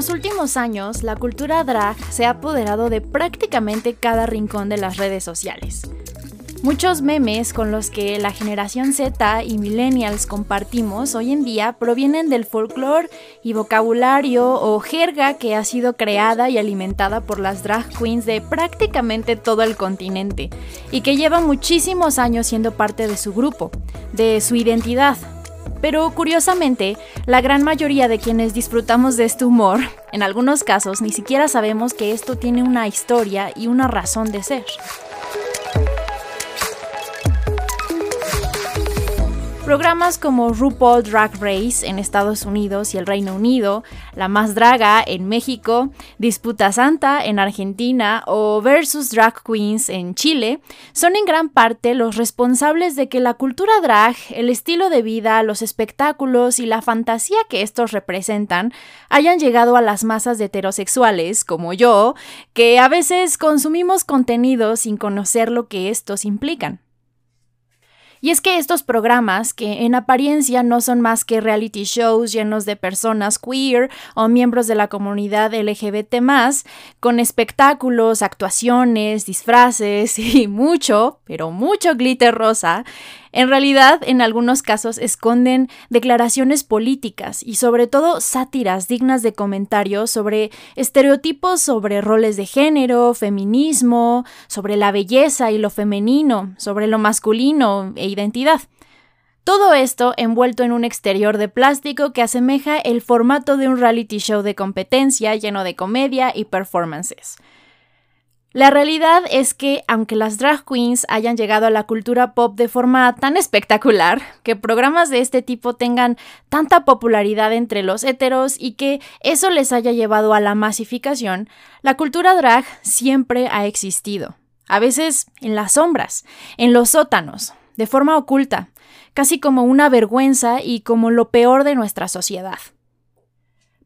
los últimos años, la cultura drag se ha apoderado de prácticamente cada rincón de las redes sociales. Muchos memes con los que la generación Z y millennials compartimos hoy en día provienen del folclore y vocabulario o jerga que ha sido creada y alimentada por las drag queens de prácticamente todo el continente y que lleva muchísimos años siendo parte de su grupo, de su identidad. Pero curiosamente, la gran mayoría de quienes disfrutamos de este humor, en algunos casos ni siquiera sabemos que esto tiene una historia y una razón de ser. Programas como RuPaul Drag Race en Estados Unidos y el Reino Unido, La Más Draga en México, Disputa Santa en Argentina o Versus Drag Queens en Chile son en gran parte los responsables de que la cultura drag, el estilo de vida, los espectáculos y la fantasía que estos representan hayan llegado a las masas de heterosexuales, como yo, que a veces consumimos contenido sin conocer lo que estos implican. Y es que estos programas, que en apariencia no son más que reality shows llenos de personas queer o miembros de la comunidad LGBT, con espectáculos, actuaciones, disfraces y mucho, pero mucho glitter rosa, en realidad, en algunos casos esconden declaraciones políticas y sobre todo sátiras dignas de comentarios sobre estereotipos sobre roles de género, feminismo, sobre la belleza y lo femenino, sobre lo masculino e identidad. Todo esto envuelto en un exterior de plástico que asemeja el formato de un reality show de competencia lleno de comedia y performances. La realidad es que, aunque las drag queens hayan llegado a la cultura pop de forma tan espectacular, que programas de este tipo tengan tanta popularidad entre los heteros y que eso les haya llevado a la masificación, la cultura drag siempre ha existido. A veces en las sombras, en los sótanos, de forma oculta, casi como una vergüenza y como lo peor de nuestra sociedad.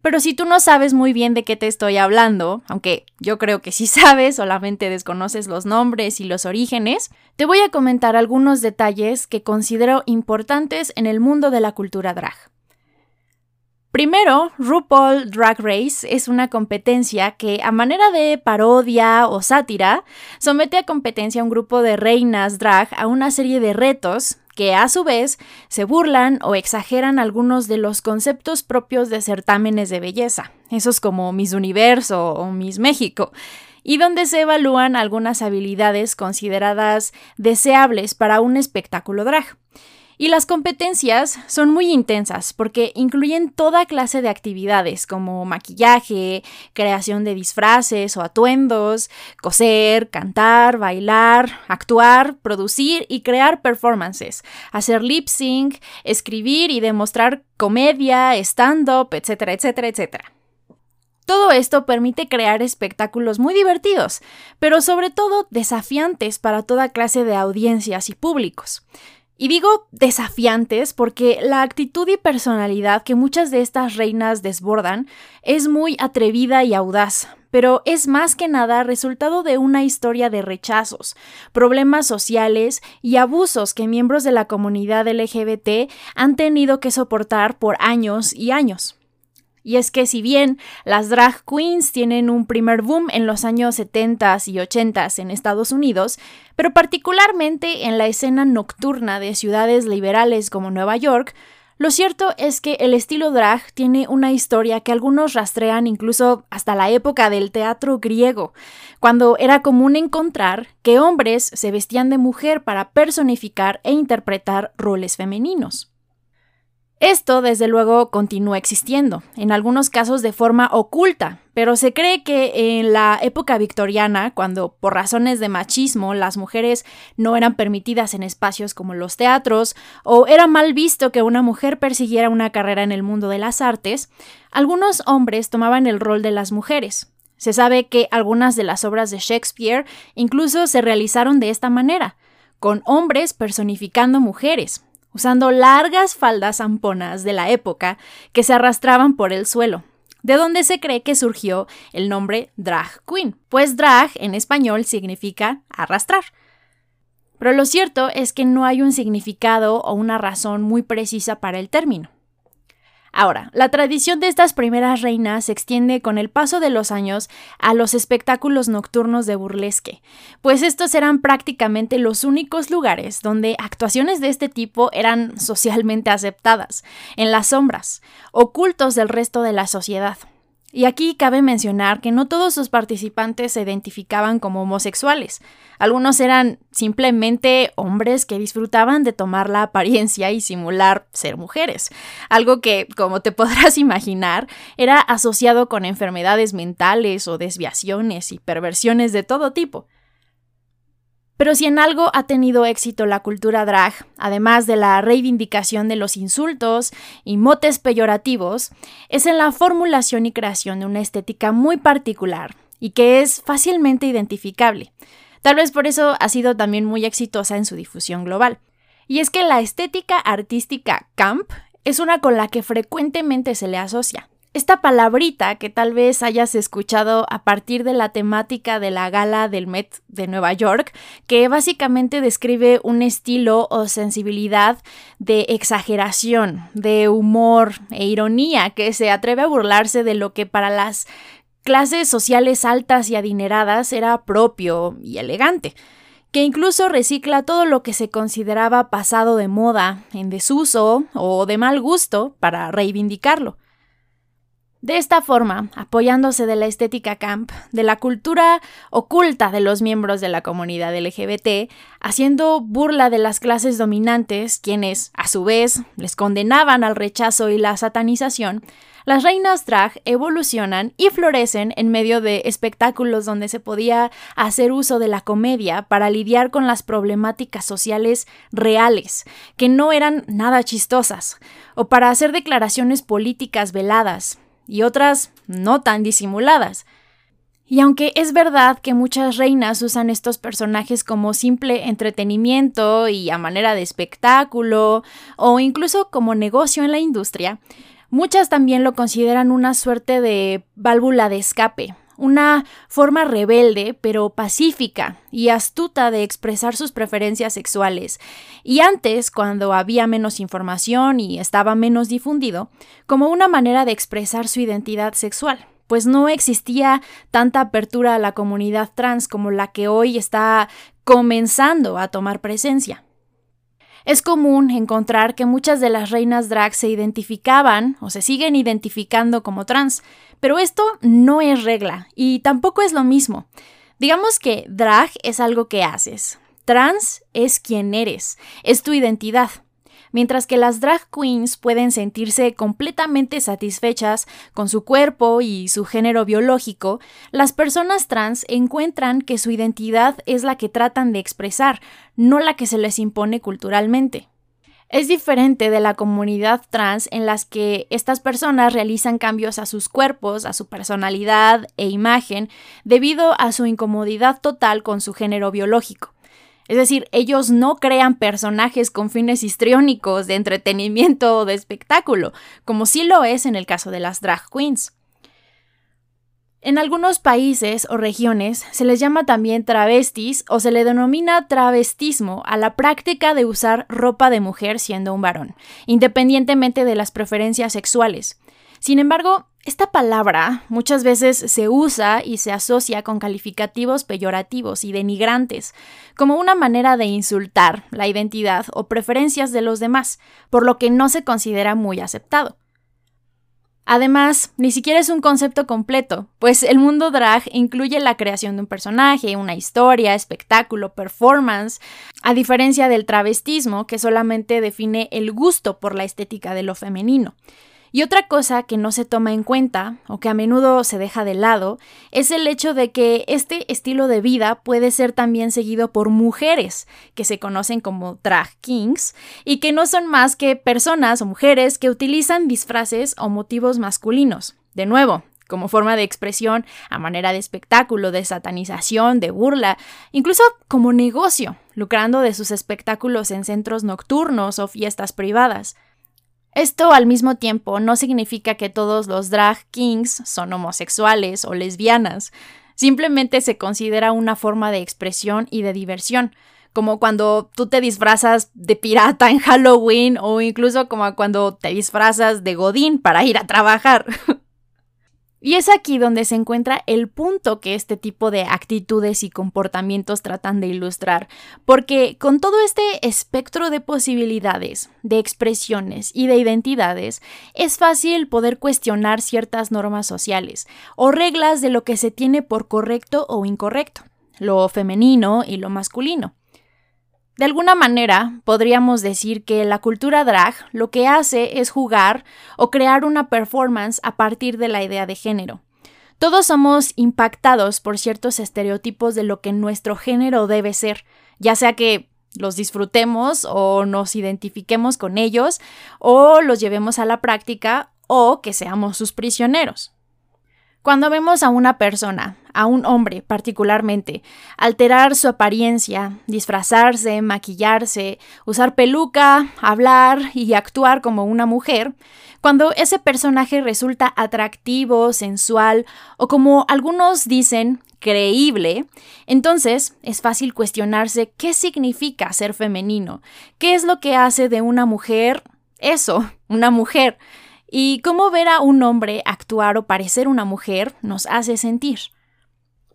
Pero si tú no sabes muy bien de qué te estoy hablando, aunque yo creo que sí sabes, solamente desconoces los nombres y los orígenes, te voy a comentar algunos detalles que considero importantes en el mundo de la cultura drag. Primero, RuPaul Drag Race es una competencia que, a manera de parodia o sátira, somete a competencia a un grupo de reinas drag a una serie de retos que a su vez se burlan o exageran algunos de los conceptos propios de certámenes de belleza, esos como Miss Universo o Miss México, y donde se evalúan algunas habilidades consideradas deseables para un espectáculo drag. Y las competencias son muy intensas porque incluyen toda clase de actividades como maquillaje, creación de disfraces o atuendos, coser, cantar, bailar, actuar, producir y crear performances, hacer lip sync, escribir y demostrar comedia, stand-up, etcétera, etcétera, etcétera. Todo esto permite crear espectáculos muy divertidos, pero sobre todo desafiantes para toda clase de audiencias y públicos. Y digo desafiantes porque la actitud y personalidad que muchas de estas reinas desbordan es muy atrevida y audaz, pero es más que nada resultado de una historia de rechazos, problemas sociales y abusos que miembros de la comunidad LGBT han tenido que soportar por años y años. Y es que si bien las drag queens tienen un primer boom en los años 70 y 80 en Estados Unidos, pero particularmente en la escena nocturna de ciudades liberales como Nueva York, lo cierto es que el estilo drag tiene una historia que algunos rastrean incluso hasta la época del teatro griego, cuando era común encontrar que hombres se vestían de mujer para personificar e interpretar roles femeninos. Esto, desde luego, continúa existiendo, en algunos casos de forma oculta, pero se cree que en la época victoriana, cuando por razones de machismo las mujeres no eran permitidas en espacios como los teatros, o era mal visto que una mujer persiguiera una carrera en el mundo de las artes, algunos hombres tomaban el rol de las mujeres. Se sabe que algunas de las obras de Shakespeare incluso se realizaron de esta manera, con hombres personificando mujeres, usando largas faldas amponas de la época que se arrastraban por el suelo, de donde se cree que surgió el nombre drag queen, pues drag en español significa arrastrar. Pero lo cierto es que no hay un significado o una razón muy precisa para el término. Ahora, la tradición de estas primeras reinas se extiende con el paso de los años a los espectáculos nocturnos de burlesque, pues estos eran prácticamente los únicos lugares donde actuaciones de este tipo eran socialmente aceptadas, en las sombras, ocultos del resto de la sociedad. Y aquí cabe mencionar que no todos sus participantes se identificaban como homosexuales. Algunos eran simplemente hombres que disfrutaban de tomar la apariencia y simular ser mujeres, algo que, como te podrás imaginar, era asociado con enfermedades mentales o desviaciones y perversiones de todo tipo. Pero si en algo ha tenido éxito la cultura drag, además de la reivindicación de los insultos y motes peyorativos, es en la formulación y creación de una estética muy particular y que es fácilmente identificable. Tal vez por eso ha sido también muy exitosa en su difusión global. Y es que la estética artística camp es una con la que frecuentemente se le asocia. Esta palabrita que tal vez hayas escuchado a partir de la temática de la gala del Met de Nueva York, que básicamente describe un estilo o sensibilidad de exageración, de humor e ironía que se atreve a burlarse de lo que para las clases sociales altas y adineradas era propio y elegante que incluso recicla todo lo que se consideraba pasado de moda, en desuso o de mal gusto para reivindicarlo. De esta forma, apoyándose de la estética camp, de la cultura oculta de los miembros de la comunidad LGBT, haciendo burla de las clases dominantes, quienes, a su vez, les condenaban al rechazo y la satanización, las reinas drag evolucionan y florecen en medio de espectáculos donde se podía hacer uso de la comedia para lidiar con las problemáticas sociales reales, que no eran nada chistosas, o para hacer declaraciones políticas veladas, y otras no tan disimuladas. Y aunque es verdad que muchas reinas usan estos personajes como simple entretenimiento y a manera de espectáculo, o incluso como negocio en la industria, muchas también lo consideran una suerte de válvula de escape, una forma rebelde pero pacífica y astuta de expresar sus preferencias sexuales, y antes, cuando había menos información y estaba menos difundido, como una manera de expresar su identidad sexual, pues no existía tanta apertura a la comunidad trans como la que hoy está comenzando a tomar presencia. Es común encontrar que muchas de las reinas drag se identificaban o se siguen identificando como trans, pero esto no es regla y tampoco es lo mismo. Digamos que drag es algo que haces, trans es quien eres, es tu identidad. Mientras que las drag queens pueden sentirse completamente satisfechas con su cuerpo y su género biológico, las personas trans encuentran que su identidad es la que tratan de expresar, no la que se les impone culturalmente. Es diferente de la comunidad trans en las que estas personas realizan cambios a sus cuerpos, a su personalidad e imagen debido a su incomodidad total con su género biológico. Es decir, ellos no crean personajes con fines histriónicos de entretenimiento o de espectáculo, como sí lo es en el caso de las drag queens. En algunos países o regiones se les llama también travestis o se le denomina travestismo a la práctica de usar ropa de mujer siendo un varón, independientemente de las preferencias sexuales. Sin embargo, esta palabra muchas veces se usa y se asocia con calificativos peyorativos y denigrantes, como una manera de insultar la identidad o preferencias de los demás, por lo que no se considera muy aceptado. Además, ni siquiera es un concepto completo, pues el mundo drag incluye la creación de un personaje, una historia, espectáculo, performance, a diferencia del travestismo, que solamente define el gusto por la estética de lo femenino. Y otra cosa que no se toma en cuenta, o que a menudo se deja de lado, es el hecho de que este estilo de vida puede ser también seguido por mujeres, que se conocen como drag kings, y que no son más que personas o mujeres que utilizan disfraces o motivos masculinos. De nuevo, como forma de expresión, a manera de espectáculo, de satanización, de burla, incluso como negocio, lucrando de sus espectáculos en centros nocturnos o fiestas privadas. Esto al mismo tiempo no significa que todos los drag kings son homosexuales o lesbianas, simplemente se considera una forma de expresión y de diversión, como cuando tú te disfrazas de pirata en Halloween o incluso como cuando te disfrazas de Godín para ir a trabajar. Y es aquí donde se encuentra el punto que este tipo de actitudes y comportamientos tratan de ilustrar, porque con todo este espectro de posibilidades, de expresiones y de identidades, es fácil poder cuestionar ciertas normas sociales o reglas de lo que se tiene por correcto o incorrecto, lo femenino y lo masculino. De alguna manera, podríamos decir que la cultura drag lo que hace es jugar o crear una performance a partir de la idea de género. Todos somos impactados por ciertos estereotipos de lo que nuestro género debe ser, ya sea que los disfrutemos o nos identifiquemos con ellos o los llevemos a la práctica o que seamos sus prisioneros. Cuando vemos a una persona, a un hombre particularmente, alterar su apariencia, disfrazarse, maquillarse, usar peluca, hablar y actuar como una mujer, cuando ese personaje resulta atractivo, sensual o como algunos dicen, creíble, entonces es fácil cuestionarse qué significa ser femenino, qué es lo que hace de una mujer eso, una mujer y cómo ver a un hombre actuar o parecer una mujer nos hace sentir.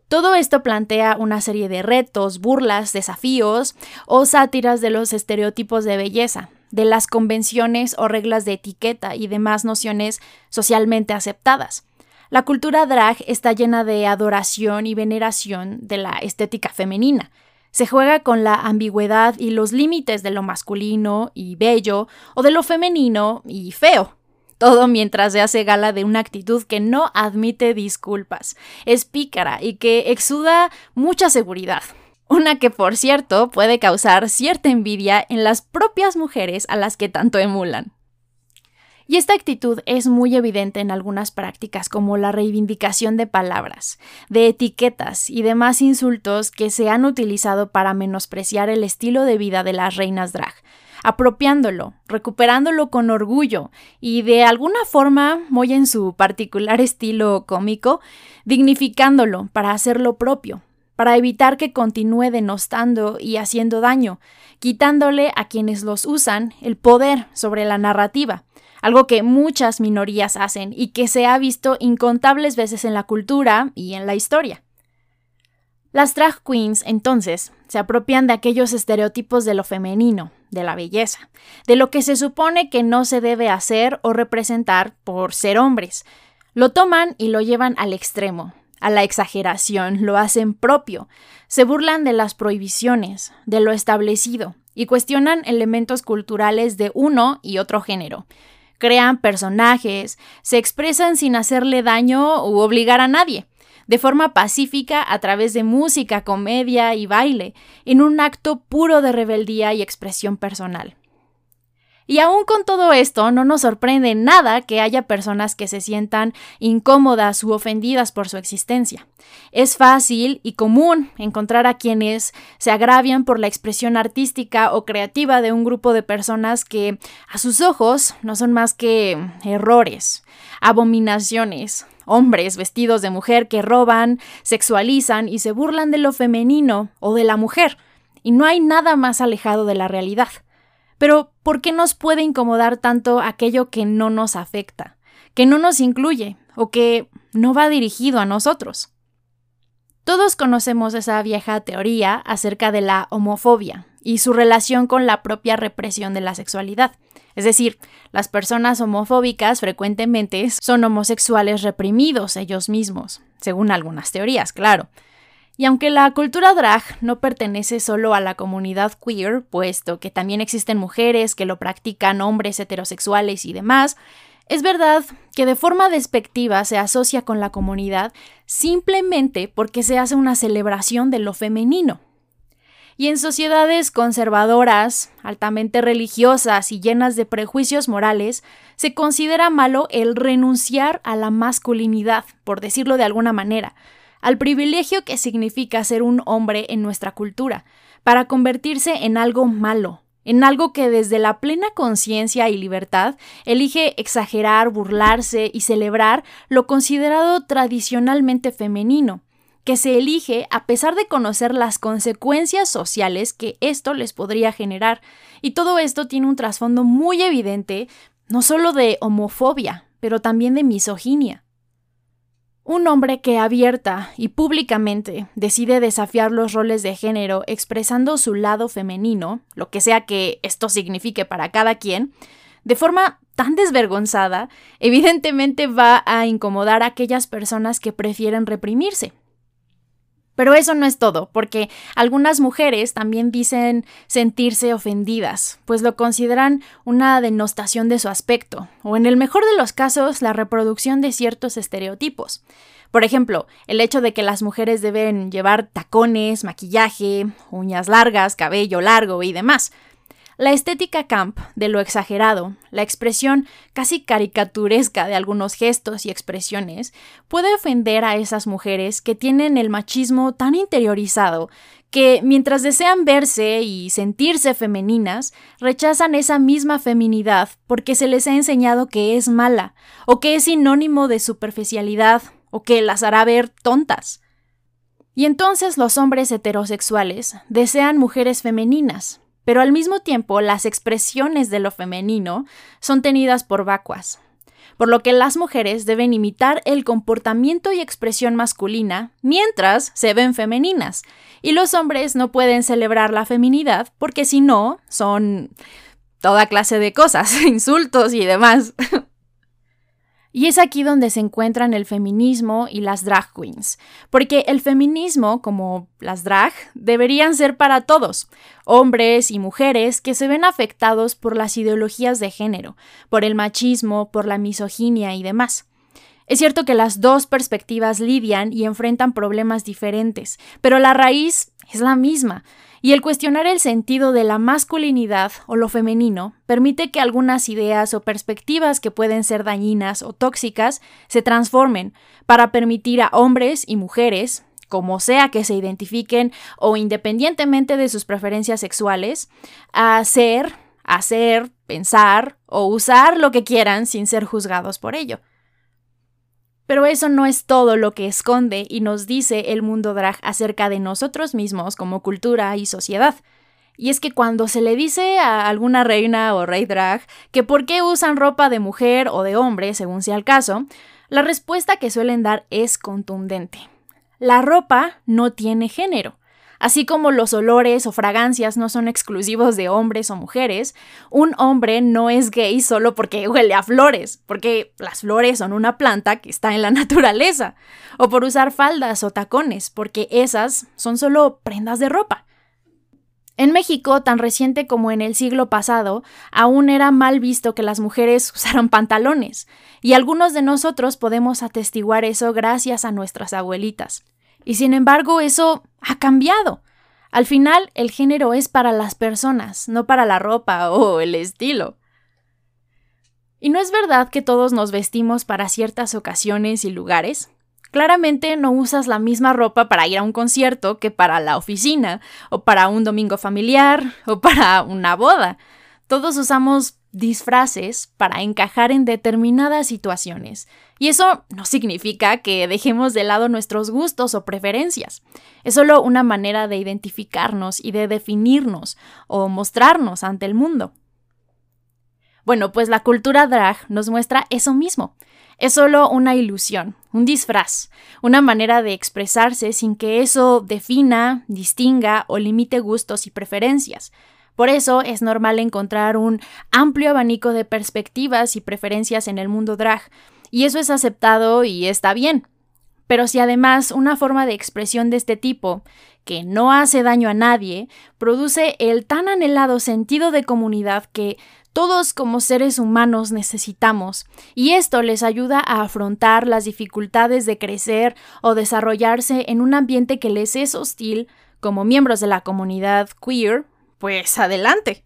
Todo esto plantea una serie de retos, burlas, desafíos o sátiras de los estereotipos de belleza, de las convenciones o reglas de etiqueta y demás nociones socialmente aceptadas. La cultura drag está llena de adoración y veneración de la estética femenina. Se juega con la ambigüedad y los límites de lo masculino y bello o de lo femenino y feo todo mientras se hace gala de una actitud que no admite disculpas, es pícara y que exuda mucha seguridad. Una que, por cierto, puede causar cierta envidia en las propias mujeres a las que tanto emulan. Y esta actitud es muy evidente en algunas prácticas como la reivindicación de palabras, de etiquetas y demás insultos que se han utilizado para menospreciar el estilo de vida de las reinas drag, apropiándolo, recuperándolo con orgullo y de alguna forma, muy en su particular estilo cómico, dignificándolo para hacerlo propio, para evitar que continúe denostando y haciendo daño, quitándole a quienes los usan el poder sobre la narrativa, algo que muchas minorías hacen y que se ha visto incontables veces en la cultura y en la historia. Las drag queens, entonces, se apropian de aquellos estereotipos de lo femenino, de la belleza, de lo que se supone que no se debe hacer o representar por ser hombres. Lo toman y lo llevan al extremo, a la exageración, lo hacen propio, se burlan de las prohibiciones, de lo establecido, y cuestionan elementos culturales de uno y otro género. Crean personajes, se expresan sin hacerle daño u obligar a nadie de forma pacífica a través de música, comedia y baile, en un acto puro de rebeldía y expresión personal. Y aún con todo esto, no nos sorprende nada que haya personas que se sientan incómodas u ofendidas por su existencia. Es fácil y común encontrar a quienes se agravian por la expresión artística o creativa de un grupo de personas que, a sus ojos, no son más que errores, abominaciones, hombres vestidos de mujer que roban, sexualizan y se burlan de lo femenino o de la mujer, y no hay nada más alejado de la realidad. Pero, ¿por qué nos puede incomodar tanto aquello que no nos afecta, que no nos incluye o que no va dirigido a nosotros? Todos conocemos esa vieja teoría acerca de la homofobia y su relación con la propia represión de la sexualidad. Es decir, las personas homofóbicas frecuentemente son homosexuales reprimidos ellos mismos, según algunas teorías, claro. Y aunque la cultura drag no pertenece solo a la comunidad queer, puesto que también existen mujeres que lo practican hombres heterosexuales y demás, es verdad que de forma despectiva se asocia con la comunidad simplemente porque se hace una celebración de lo femenino. Y en sociedades conservadoras, altamente religiosas y llenas de prejuicios morales, se considera malo el renunciar a la masculinidad, por decirlo de alguna manera, al privilegio que significa ser un hombre en nuestra cultura, para convertirse en algo malo, en algo que desde la plena conciencia y libertad elige exagerar, burlarse y celebrar lo considerado tradicionalmente femenino, que se elige a pesar de conocer las consecuencias sociales que esto les podría generar. Y todo esto tiene un trasfondo muy evidente, no solo de homofobia, pero también de misoginia. Un hombre que abierta y públicamente decide desafiar los roles de género expresando su lado femenino, lo que sea que esto signifique para cada quien, de forma tan desvergonzada, evidentemente va a incomodar a aquellas personas que prefieren reprimirse. Pero eso no es todo, porque algunas mujeres también dicen sentirse ofendidas, pues lo consideran una denostación de su aspecto, o en el mejor de los casos, la reproducción de ciertos estereotipos. Por ejemplo, el hecho de que las mujeres deben llevar tacones, maquillaje, uñas largas, cabello largo y demás. La estética camp de lo exagerado, la expresión casi caricaturesca de algunos gestos y expresiones, puede ofender a esas mujeres que tienen el machismo tan interiorizado que mientras desean verse y sentirse femeninas, rechazan esa misma feminidad porque se les ha enseñado que es mala, o que es sinónimo de superficialidad, o que las hará ver tontas. Y entonces los hombres heterosexuales desean mujeres femeninas, pero al mismo tiempo las expresiones de lo femenino son tenidas por vacuas, por lo que las mujeres deben imitar el comportamiento y expresión masculina mientras se ven femeninas, y los hombres no pueden celebrar la feminidad porque si no son toda clase de cosas, insultos y demás. Y es aquí donde se encuentran el feminismo y las drag queens, porque el feminismo, como las drag, deberían ser para todos, hombres y mujeres que se ven afectados por las ideologías de género, por el machismo, por la misoginia y demás. Es cierto que las dos perspectivas lidian y enfrentan problemas diferentes, pero la raíz es la misma, y el cuestionar el sentido de la masculinidad o lo femenino permite que algunas ideas o perspectivas que pueden ser dañinas o tóxicas se transformen para permitir a hombres y mujeres, como sea que se identifiquen o independientemente de sus preferencias sexuales, a ser, hacer, pensar o usar lo que quieran sin ser juzgados por ello. Pero eso no es todo lo que esconde y nos dice el mundo drag acerca de nosotros mismos como cultura y sociedad. Y es que cuando se le dice a alguna reina o rey drag que por qué usan ropa de mujer o de hombre, según sea el caso, la respuesta que suelen dar es contundente. La ropa no tiene género. Así como los olores o fragancias no son exclusivos de hombres o mujeres, un hombre no es gay solo porque huele a flores, porque las flores son una planta que está en la naturaleza, o por usar faldas o tacones, porque esas son solo prendas de ropa. En México, tan reciente como en el siglo pasado, aún era mal visto que las mujeres usaran pantalones, y algunos de nosotros podemos atestiguar eso gracias a nuestras abuelitas. Y sin embargo, eso ha cambiado. Al final, el género es para las personas, no para la ropa o el estilo. Y no es verdad que todos nos vestimos para ciertas ocasiones y lugares. Claramente no usas la misma ropa para ir a un concierto que para la oficina, o para un domingo familiar, o para una boda. Todos usamos disfraces para encajar en determinadas situaciones. Y eso no significa que dejemos de lado nuestros gustos o preferencias. Es solo una manera de identificarnos y de definirnos o mostrarnos ante el mundo. Bueno, pues la cultura drag nos muestra eso mismo. Es solo una ilusión, un disfraz, una manera de expresarse sin que eso defina, distinga o limite gustos y preferencias. Por eso es normal encontrar un amplio abanico de perspectivas y preferencias en el mundo drag, y eso es aceptado y está bien. Pero si además una forma de expresión de este tipo, que no hace daño a nadie, produce el tan anhelado sentido de comunidad que todos como seres humanos necesitamos, y esto les ayuda a afrontar las dificultades de crecer o desarrollarse en un ambiente que les es hostil como miembros de la comunidad queer, pues adelante.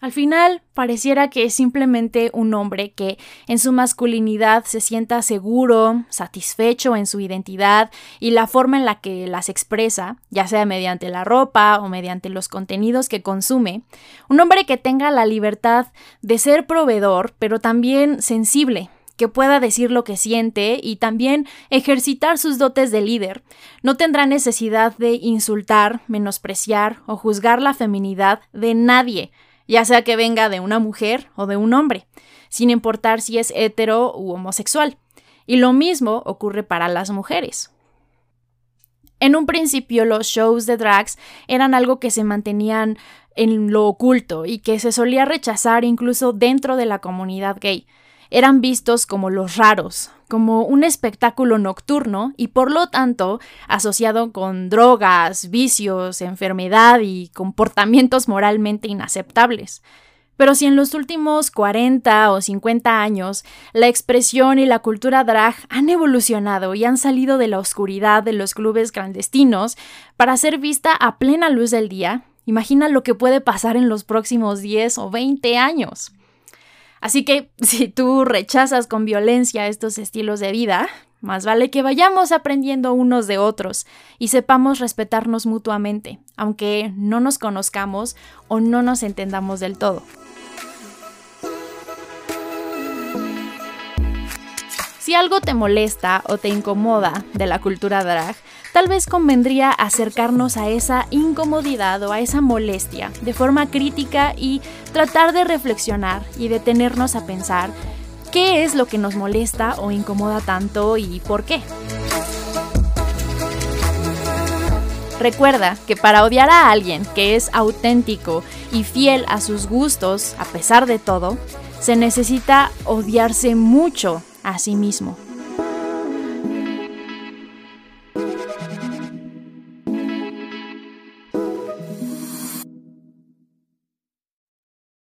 Al final, pareciera que es simplemente un hombre que en su masculinidad se sienta seguro, satisfecho en su identidad y la forma en la que las expresa, ya sea mediante la ropa o mediante los contenidos que consume, un hombre que tenga la libertad de ser proveedor, pero también sensible, que pueda decir lo que siente y también ejercitar sus dotes de líder. No tendrá necesidad de insultar, menospreciar o juzgar la feminidad de nadie, ya sea que venga de una mujer o de un hombre, sin importar si es hetero u homosexual. Y lo mismo ocurre para las mujeres. En un principio los shows de drags eran algo que se mantenían en lo oculto y que se solía rechazar incluso dentro de la comunidad gay. Eran vistos como los raros, como un espectáculo nocturno y por lo tanto asociado con drogas, vicios, enfermedad y comportamientos moralmente inaceptables. Pero si en los últimos 40 o 50 años la expresión y la cultura drag han evolucionado y han salido de la oscuridad de los clubes clandestinos para ser vista a plena luz del día, imagina lo que puede pasar en los próximos 10 o 20 años. Así que si tú rechazas con violencia estos estilos de vida, más vale que vayamos aprendiendo unos de otros y sepamos respetarnos mutuamente, aunque no nos conozcamos o no nos entendamos del todo. Si algo te molesta o te incomoda de la cultura drag, tal vez convendría acercarnos a esa incomodidad o a esa molestia de forma crítica y tratar de reflexionar y detenernos a pensar qué es lo que nos molesta o incomoda tanto y por qué. Recuerda que para odiar a alguien que es auténtico y fiel a sus gustos, a pesar de todo, se necesita odiarse mucho a sí mismo.